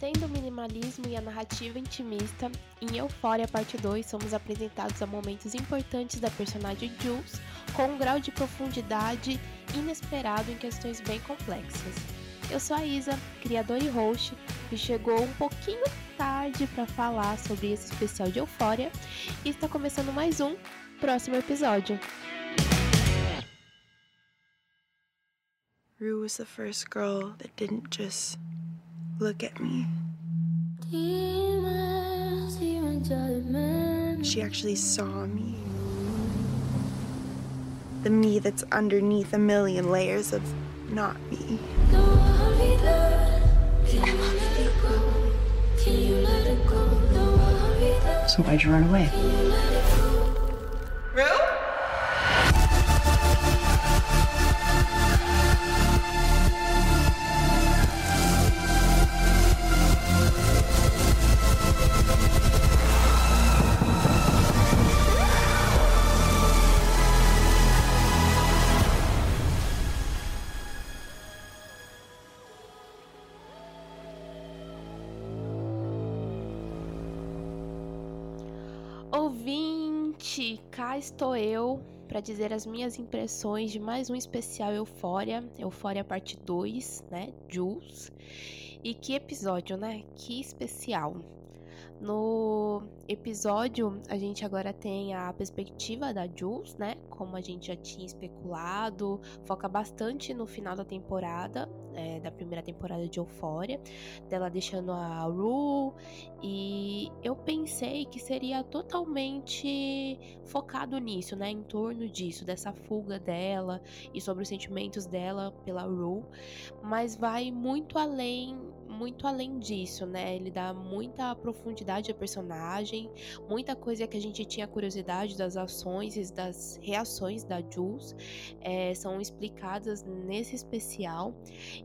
Mantendo o minimalismo e a narrativa intimista, em Euphoria Parte 2 somos apresentados a momentos importantes da personagem Jules com um grau de profundidade inesperado em questões bem complexas. Eu sou a Isa, criadora e host, e chegou um pouquinho tarde para falar sobre esse especial de Euphoria e está começando mais um próximo episódio. Rue was the first girl that didn't just look at me. She actually saw me. The me that's underneath a million layers of not me. So why'd you run away? Ouvinte, cá estou eu para dizer as minhas impressões de mais um especial Eufória, Eufória parte 2, né, Jules. E que episódio, né? Que especial. No episódio, a gente agora tem a perspectiva da Jules, né? Como a gente já tinha especulado, foca bastante no final da temporada, é, da primeira temporada de Euphoria, dela deixando a Rue, e eu pensei que seria totalmente focado nisso, né? Em torno disso, dessa fuga dela e sobre os sentimentos dela pela Rue, mas vai muito além muito além disso, né? Ele dá muita profundidade ao personagem, muita coisa que a gente tinha curiosidade das ações e das reações da Jules é, são explicadas nesse especial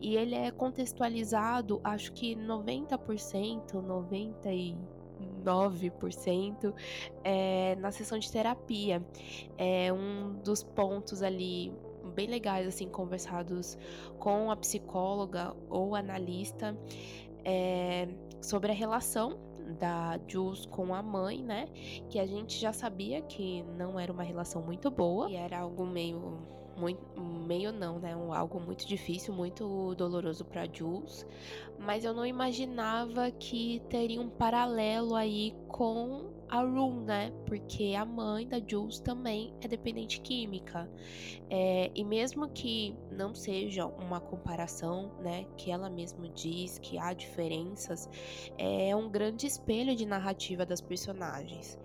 e ele é contextualizado, acho que 90%, 99% é, na sessão de terapia. É um dos pontos ali bem legais, assim, conversados com a psicóloga ou analista é, sobre a relação da Jules com a mãe, né? Que a gente já sabia que não era uma relação muito boa e era algo meio muito, meio não, né? Um, algo muito difícil, muito doloroso para Jules, mas eu não imaginava que teria um paralelo aí com a Rue, né? Porque a mãe da Jules também é dependente química. É, e mesmo que não seja uma comparação, né? Que ela mesma diz que há diferenças, é um grande espelho de narrativa das personagens.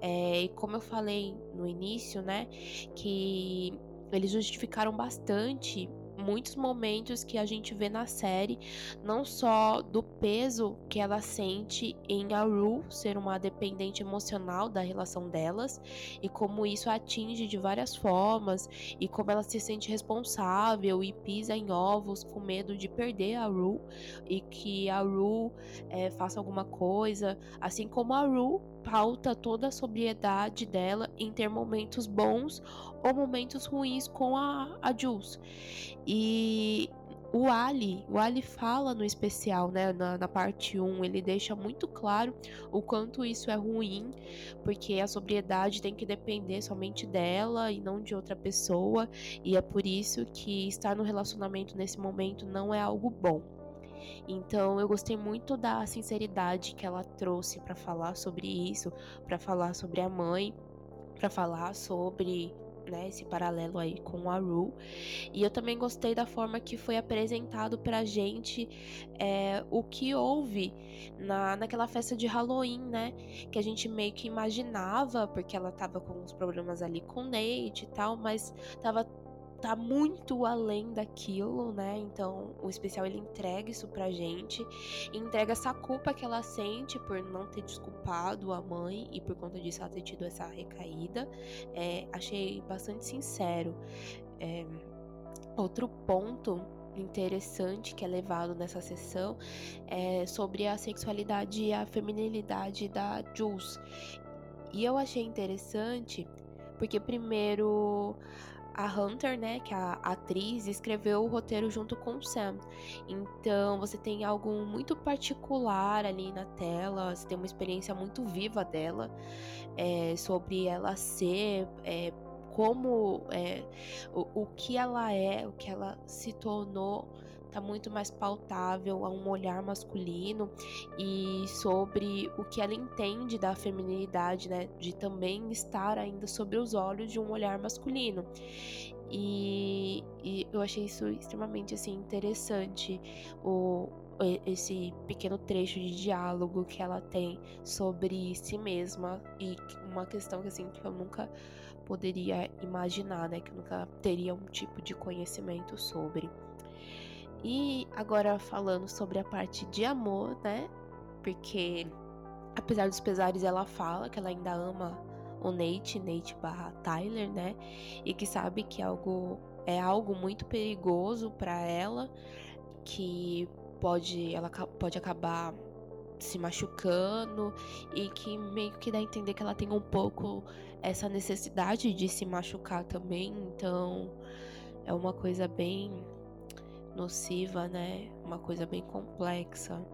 É, e como eu falei no início, né? Que eles justificaram bastante muitos momentos que a gente vê na série, não só do peso que ela sente em Aru ser uma dependente emocional da relação delas e como isso atinge de várias formas e como ela se sente responsável e pisa em ovos com medo de perder a Ru e que a Ru é, faça alguma coisa, assim como a Ru pauta toda a sobriedade dela em ter momentos bons ou momentos ruins com a, a Jules. E o Ali, o Ali fala no especial, né, na, na, parte 1, ele deixa muito claro o quanto isso é ruim, porque a sobriedade tem que depender somente dela e não de outra pessoa, e é por isso que estar no relacionamento nesse momento não é algo bom. Então eu gostei muito da sinceridade que ela trouxe para falar sobre isso, para falar sobre a mãe, para falar sobre né, esse paralelo aí com a Ru. E eu também gostei da forma que foi apresentado pra gente é, o que houve na, naquela festa de Halloween, né? Que a gente meio que imaginava, porque ela tava com uns problemas ali com Nate e tal, mas tava tá muito além daquilo, né? Então, o especial ele entrega isso pra gente, entrega essa culpa que ela sente por não ter desculpado a mãe e por conta disso ela ter tido essa recaída. É, achei bastante sincero. É, outro ponto interessante que é levado nessa sessão é sobre a sexualidade e a feminilidade da Jules. E eu achei interessante porque primeiro a Hunter, né, que é a atriz, escreveu o roteiro junto com o Sam. Então você tem algo muito particular ali na tela, você tem uma experiência muito viva dela, é, sobre ela ser. É, como é, o, o que ela é, o que ela se tornou tá muito mais pautável a um olhar masculino e sobre o que ela entende da feminilidade, né, de também estar ainda sobre os olhos de um olhar masculino. E, e eu achei isso extremamente assim interessante o esse pequeno trecho de diálogo que ela tem sobre si mesma e uma questão que assim que eu nunca poderia imaginar, né, que eu nunca teria um tipo de conhecimento sobre. E agora falando sobre a parte de amor, né? Porque apesar dos pesares, ela fala que ela ainda ama o Nate, Nate barra Tyler, né? E que sabe que algo é algo muito perigoso para ela, que pode ela pode acabar se machucando e que meio que dá a entender que ela tem um pouco essa necessidade de se machucar também, então é uma coisa bem nociva, né? Uma coisa bem complexa.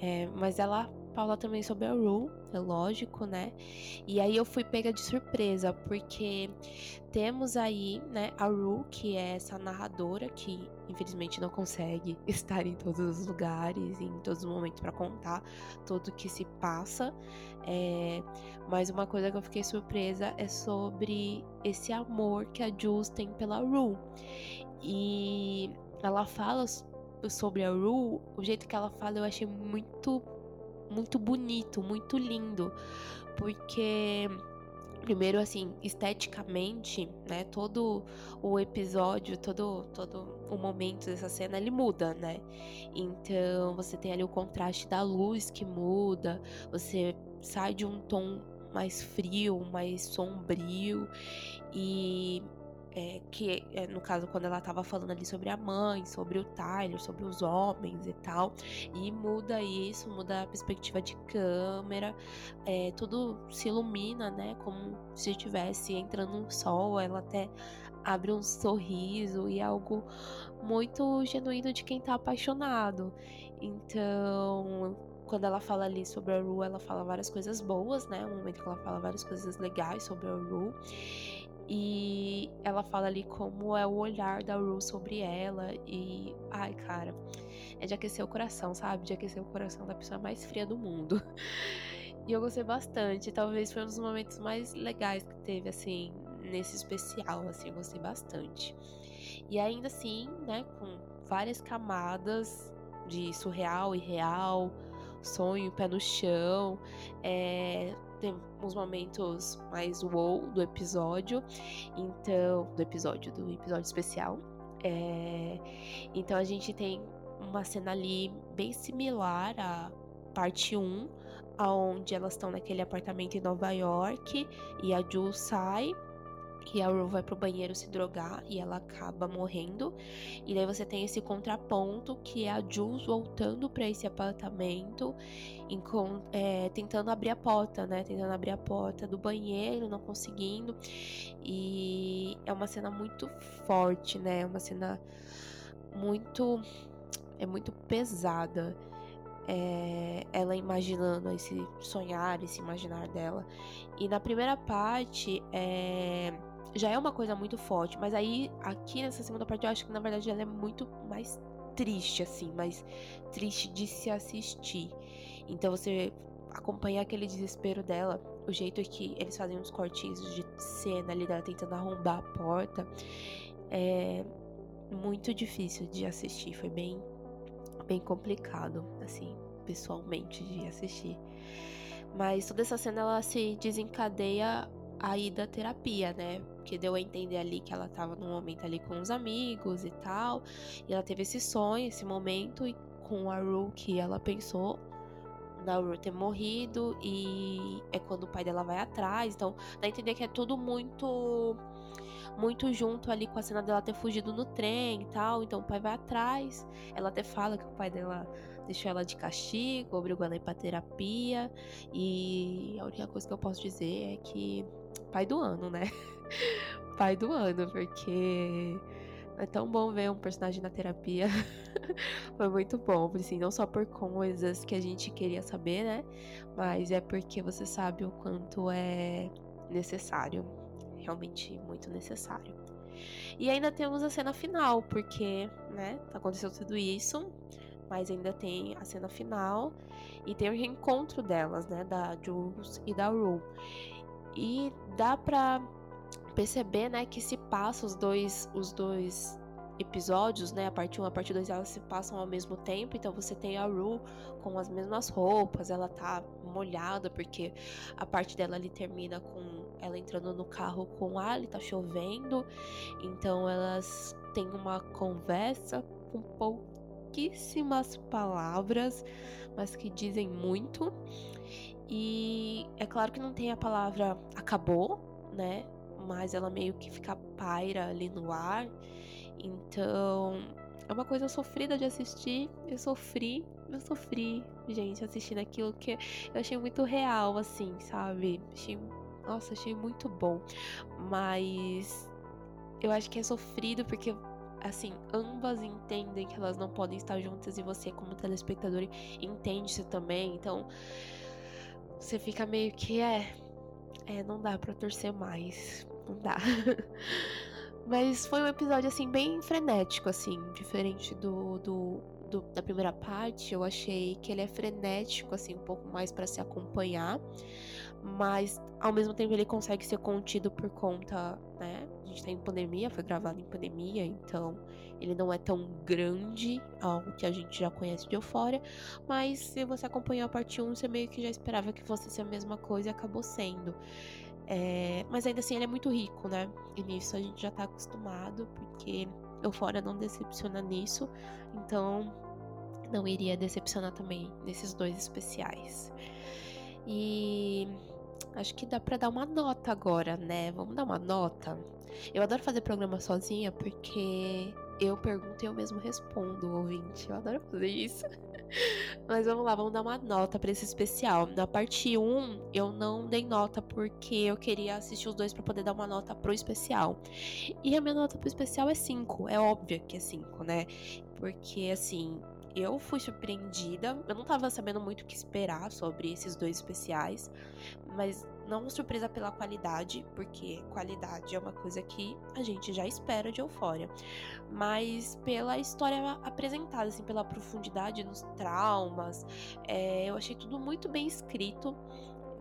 É, mas ela fala também sobre a Rue, é lógico, né? E aí eu fui pega de surpresa, porque temos aí, né, a Rue, que é essa narradora que infelizmente não consegue estar em todos os lugares, em todos os momentos para contar tudo o que se passa. É, mas uma coisa que eu fiquei surpresa é sobre esse amor que a Jules tem pela Rue. E ela fala sobre a Rue, o jeito que ela fala eu achei muito, muito bonito, muito lindo. Porque, primeiro, assim, esteticamente, né? Todo o episódio, todo, todo o momento dessa cena, ele muda, né? Então, você tem ali o contraste da luz que muda, você sai de um tom mais frio, mais sombrio e é, que é, no caso quando ela tava falando ali sobre a mãe, sobre o Tyler, sobre os homens e tal, e muda isso, muda a perspectiva de câmera, é, tudo se ilumina, né, como se estivesse entrando um sol, ela até abre um sorriso e é algo muito genuíno de quem tá apaixonado. Então, quando ela fala ali sobre a Ru, ela fala várias coisas boas, né? Um momento que ela fala várias coisas legais sobre a Ru. E ela fala ali como é o olhar da Rue sobre ela. E, ai, cara, é de aquecer o coração, sabe? De aquecer o coração da pessoa mais fria do mundo. E eu gostei bastante. Talvez foi um dos momentos mais legais que teve, assim, nesse especial, assim, eu gostei bastante. E ainda assim, né, com várias camadas de surreal e real, sonho, pé no chão, é, tem uns momentos mais wow do episódio, então do episódio do episódio especial. É, então a gente tem uma cena ali bem similar à parte 1, onde elas estão naquele apartamento em Nova York e a Jules sai que a Rue vai pro banheiro se drogar e ela acaba morrendo. E daí você tem esse contraponto que é a Jules voltando para esse apartamento, é, tentando abrir a porta, né? Tentando abrir a porta do banheiro, não conseguindo. E é uma cena muito forte, né? É uma cena muito. É muito pesada. É, ela imaginando esse sonhar, esse imaginar dela. E na primeira parte, é, já é uma coisa muito forte, mas aí aqui nessa segunda parte eu acho que na verdade ela é muito mais triste assim, mais triste de se assistir. Então você acompanha aquele desespero dela, o jeito que eles fazem uns cortinhos de cena ali dela tentando arrombar a porta, é muito difícil de assistir, foi bem bem complicado assim, pessoalmente de assistir. Mas toda essa cena ela se desencadeia aí da terapia, né? que deu a entender ali que ela tava num momento ali com os amigos e tal. E ela teve esse sonho, esse momento, e com a Ru que ela pensou na Ru ter morrido. E é quando o pai dela vai atrás. Então, dá a entender que é tudo muito. Muito junto ali com a cena dela ter fugido no trem e tal. Então o pai vai atrás. Ela até fala que o pai dela deixou ela de castigo, obrigou ela a ir pra terapia. E a única coisa que eu posso dizer é que pai do ano, né? papai do ano, porque é tão bom ver um personagem na terapia. Foi muito bom, assim, não só por coisas que a gente queria saber, né? Mas é porque você sabe o quanto é necessário. Realmente muito necessário. E ainda temos a cena final, porque, né, aconteceu tudo isso, mas ainda tem a cena final e tem o reencontro delas, né, da Jules e da Rue. E dá pra perceber, né, que se passa os dois os dois episódios, né, a parte 1 e a parte 2 elas se passam ao mesmo tempo, então você tem a Rue com as mesmas roupas, ela tá molhada porque a parte dela ali termina com ela entrando no carro com Ali, tá chovendo, então elas têm uma conversa com pouquíssimas palavras, mas que dizem muito. E é claro que não tem a palavra acabou, né? Mas ela meio que fica paira ali no ar. Então, é uma coisa sofrida de assistir. Eu sofri, eu sofri, gente, assistindo aquilo que eu achei muito real, assim, sabe? Achei, nossa, achei muito bom. Mas eu acho que é sofrido porque assim, ambas entendem que elas não podem estar juntas e você, como telespectador, entende isso também. Então, você fica meio que é. É, não dá pra torcer mais. Não dá. Mas foi um episódio, assim, bem frenético, assim, diferente do, do, do, da primeira parte. Eu achei que ele é frenético, assim, um pouco mais para se acompanhar. Mas, ao mesmo tempo, ele consegue ser contido por conta, né? A gente tá em pandemia, foi gravado em pandemia, então ele não é tão grande ao que a gente já conhece de Eufória. Mas, se você acompanhou a parte 1, você meio que já esperava que fosse ser a mesma coisa e acabou sendo. É, mas ainda assim ele é muito rico, né? E nisso a gente já tá acostumado, porque Eufória não decepciona nisso, então não iria decepcionar também nesses dois especiais. E acho que dá para dar uma nota agora, né? Vamos dar uma nota. Eu adoro fazer programa sozinha porque eu pergunto e eu mesmo respondo, ouvinte. Eu adoro fazer isso. Mas vamos lá, vamos dar uma nota para esse especial. Na parte 1, eu não dei nota porque eu queria assistir os dois para poder dar uma nota pro especial. E a minha nota pro especial é 5. É óbvio que é 5, né? Porque assim, eu fui surpreendida. Eu não tava sabendo muito o que esperar sobre esses dois especiais, mas não surpresa pela qualidade, porque qualidade é uma coisa que a gente já espera de Eufória, mas pela história apresentada, assim, pela profundidade nos traumas. É, eu achei tudo muito bem escrito,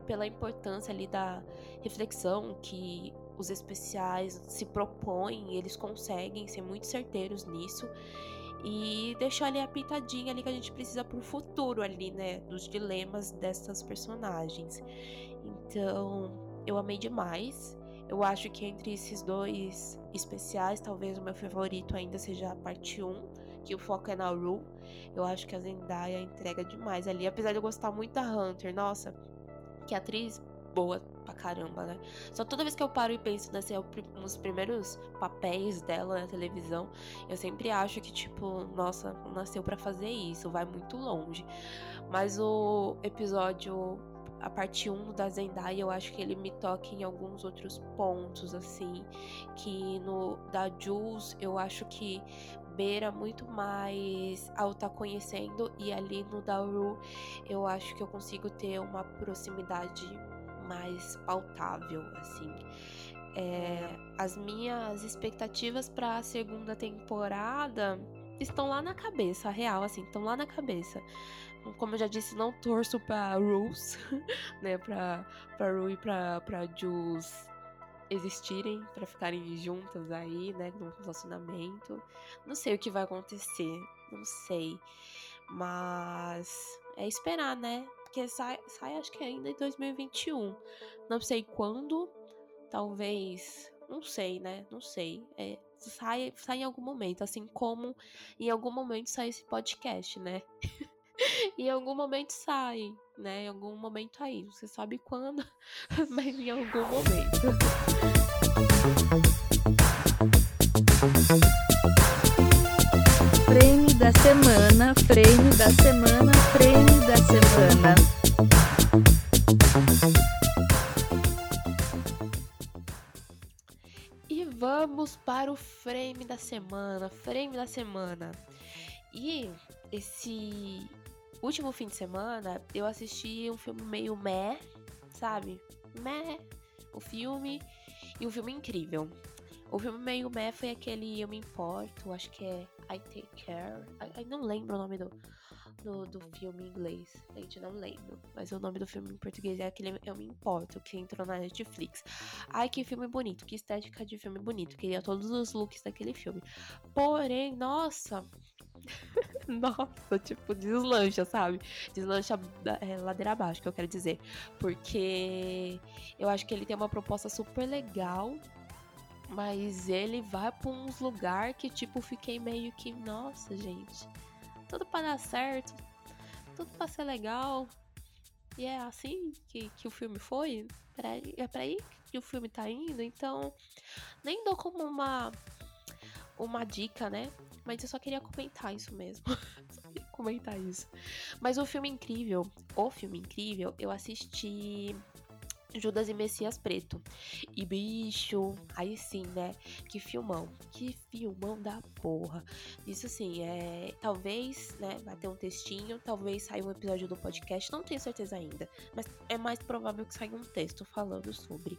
pela importância ali da reflexão que os especiais se propõem, eles conseguem ser muito certeiros nisso e deixou ali a pitadinha ali que a gente precisa pro futuro ali, né, dos dilemas dessas personagens. Então, eu amei demais. Eu acho que entre esses dois especiais, talvez o meu favorito ainda seja a parte 1, que o foco é na Rue. Eu acho que a Zendaya entrega demais ali, apesar de eu gostar muito da Hunter. Nossa, que atriz boa pra caramba, né? Só toda vez que eu paro e penso nesse, nos primeiros papéis dela na televisão, eu sempre acho que, tipo, nossa, nasceu para fazer isso, vai muito longe. Mas o episódio a parte 1 da Zendaya, eu acho que ele me toca em alguns outros pontos, assim, que no da Jules, eu acho que beira muito mais ao tá conhecendo, e ali no da Ru, eu acho que eu consigo ter uma proximidade mais pautável, assim. É, as minhas expectativas para a segunda temporada estão lá na cabeça, real, assim, estão lá na cabeça. Como eu já disse, não torço pra Rules, né, pra, pra Ru e pra, pra Jules existirem, para ficarem juntas aí, né, num relacionamento. Não sei o que vai acontecer, não sei. Mas é esperar, né? Porque sai, sai acho que ainda em 2021. Não sei quando, talvez. Não sei, né? Não sei. É, sai, sai em algum momento, assim como em algum momento sai esse podcast, né? em algum momento sai, né? Em algum momento aí. Você sabe quando, mas em algum momento. Prêmio da semana, prêmio da semana, prêmio da semana. E vamos para o frame da semana. Frame da semana. E esse último fim de semana eu assisti um filme meio meh, sabe? Meh, o filme. E um filme incrível. O filme meio meh foi aquele Eu Me Importo, acho que é I Take Care. I, não lembro o nome do, do, do filme em inglês. Gente, não lembro. Mas o nome do filme em português é aquele Eu Me Importo, que entrou na Netflix. Ai, que filme bonito, que estética de filme bonito. Queria todos os looks daquele filme. Porém, nossa. nossa, tipo, deslancha, sabe? Deslancha é, ladeira abaixo, que eu quero dizer. Porque eu acho que ele tem uma proposta super legal mas ele vai pra uns lugares que, tipo, fiquei meio que, nossa, gente, tudo pra dar certo, tudo pra ser legal. E é assim que, que o filme foi. É pra aí que o filme tá indo. Então, nem dou como uma, uma dica, né? Mas eu só queria comentar isso mesmo. só queria comentar isso. Mas o filme incrível, o filme incrível, eu assisti Judas e Messias Preto. E bicho, aí sim, né? Que filmão. Que filmão da porra. Isso assim, é. Talvez, né? Vai ter um textinho, talvez saia um episódio do podcast, não tenho certeza ainda. Mas é mais provável que saia um texto falando sobre.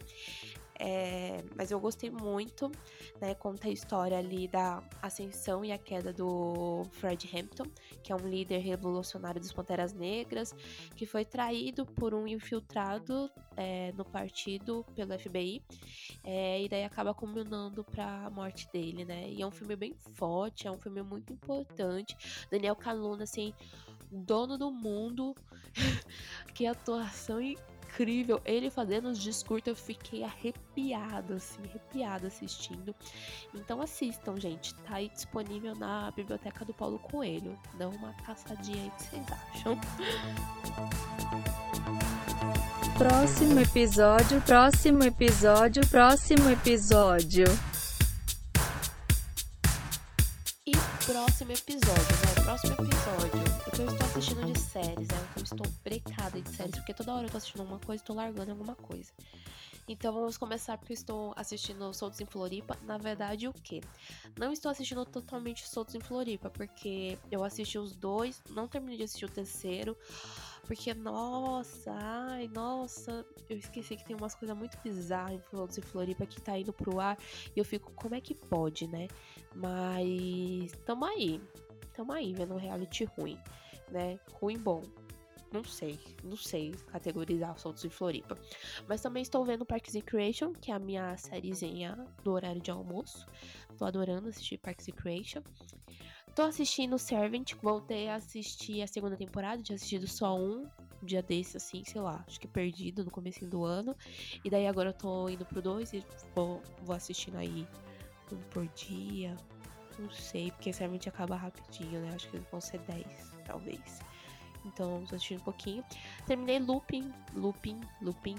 É, mas eu gostei muito, né? Conta a história ali da ascensão e a queda do Fred Hampton, que é um líder revolucionário dos Panteras Negras, que foi traído por um infiltrado é, no partido pelo FBI, é, e daí acaba culminando para a morte dele, né? E é um filme bem forte, é um filme muito importante. Daniel Caluna, assim, dono do mundo, que atuação incrível incrível. Ele fazendo os discursos, eu fiquei arrepiada, assim, arrepiada assistindo. Então assistam, gente. Tá aí disponível na biblioteca do Paulo Coelho. Dá uma caçadinha aí, que vocês acham? Próximo episódio, próximo episódio, próximo episódio. E próximo episódio, séries, porque toda hora eu tô assistindo uma coisa e tô largando alguma coisa. Então vamos começar porque eu estou assistindo Soltos em Floripa. Na verdade, o quê? Não estou assistindo totalmente Soltos em Floripa, porque eu assisti os dois, não terminei de assistir o terceiro. Porque, nossa, ai, nossa, eu esqueci que tem umas coisas muito bizarras em Soltos em Floripa que tá indo pro ar. E eu fico, como é que pode, né? Mas tamo aí. Tamo aí vendo um reality ruim, né? Ruim bom. Não sei, não sei categorizar Soltos em Floripa. Mas também estou vendo Parks and Creation, que é a minha sériezinha do horário de almoço. Tô adorando assistir Parks and Creation. Tô assistindo Servant, voltei a assistir a segunda temporada, tinha assistido só um, dia desse, assim, sei lá, acho que perdido no começo do ano. E daí agora eu tô indo pro dois e vou, vou assistindo aí um por dia. Não sei, porque Servant acaba rapidinho, né? Acho que vão ser 10, talvez. Então, assistindo um pouquinho. Terminei Looping, Looping, Looping,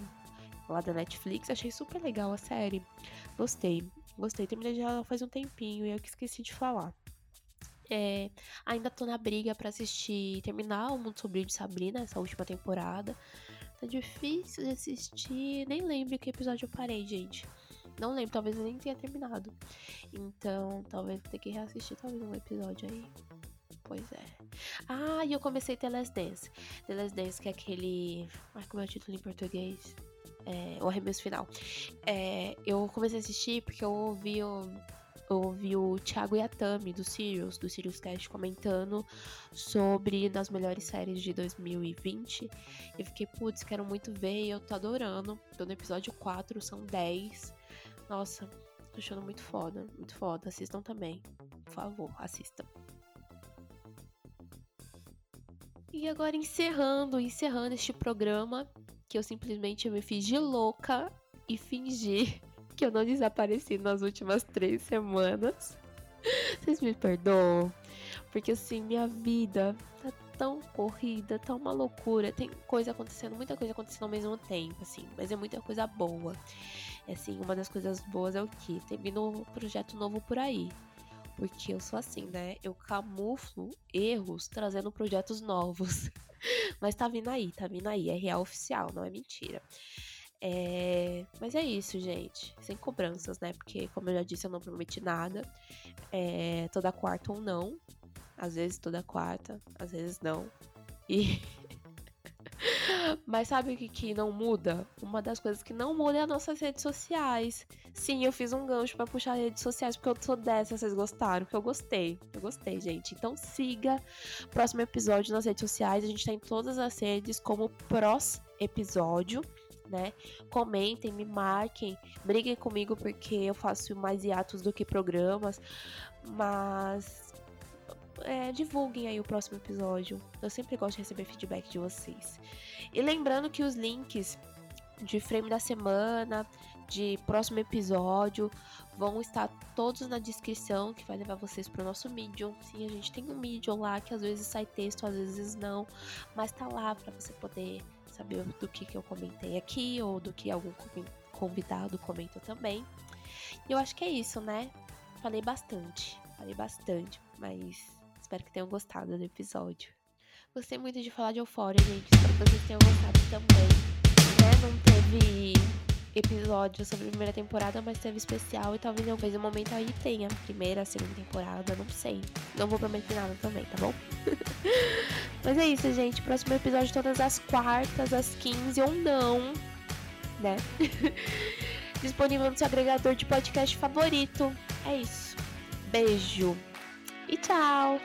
lá da Netflix. Achei super legal a série. Gostei, gostei. Terminei já faz um tempinho e eu que esqueci de falar. É, ainda tô na briga para assistir, terminar o Mundo Sombrio de Sabrina, essa última temporada. Tá difícil de assistir, nem lembro que episódio eu parei, gente. Não lembro, talvez eu nem tenha terminado. Então, talvez vou ter que reassistir talvez um episódio aí. Pois é. Ah, e eu comecei The Last Dance. The Last Dance, que é aquele. Ai, como é o título em português? É, o arremesso final. É, eu comecei a assistir porque eu ouvi o, eu ouvi o Thiago Yatami do Sirius, do Sirius Cast, comentando sobre das melhores séries de 2020. Eu fiquei, putz, quero muito ver e eu tô adorando. Tô no episódio 4, são 10. Nossa, tô achando muito foda, muito foda. Assistam também. Por favor, assistam. E agora encerrando, encerrando este programa, que eu simplesmente me fiz de louca e fingi que eu não desapareci nas últimas três semanas. Vocês me perdoam? Porque assim, minha vida tá tão corrida, tá uma loucura. Tem coisa acontecendo, muita coisa acontecendo ao mesmo tempo, assim, mas é muita coisa boa. É assim, uma das coisas boas é o que? Tem vindo um projeto novo por aí. Porque eu sou assim, né? Eu camuflo erros trazendo projetos novos. Mas tá vindo aí, tá vindo aí. É real oficial, não é mentira. É... Mas é isso, gente. Sem cobranças, né? Porque, como eu já disse, eu não prometi nada. É... Toda quarta ou não. Às vezes toda quarta, às vezes não. E. Mas sabe o que, que não muda? Uma das coisas que não muda é as nossas redes sociais. Sim, eu fiz um gancho para puxar redes sociais, porque eu sou dessa, vocês gostaram? Porque eu gostei. Eu gostei, gente. Então siga próximo episódio nas redes sociais. A gente tá em todas as redes como Pros Episódio. Né? Comentem, me marquem, briguem comigo porque eu faço mais hiatos do que programas, mas é, divulguem aí o próximo episódio. Eu sempre gosto de receber feedback de vocês. E lembrando que os links de frame da semana, de próximo episódio, vão estar todos na descrição, que vai levar vocês para o nosso Medium. Sim, a gente tem um Medium lá que às vezes sai texto, às vezes não, mas tá lá para você poder saber do que, que eu comentei aqui ou do que algum convidado comenta também. E eu acho que é isso, né? Falei bastante, falei bastante, mas espero que tenham gostado do episódio. Gostei muito de falar de Euphoria, gente. Espero que vocês tenham gostado também. Né? Não teve episódio sobre a primeira temporada, mas teve especial e talvez em algum momento aí tenha primeira, segunda temporada, não sei. Não vou prometer nada também, tá bom? mas é isso, gente. Próximo episódio todas as quartas, às 15 ou não, né? Disponível no seu agregador de podcast favorito. É isso. Beijo e tchau!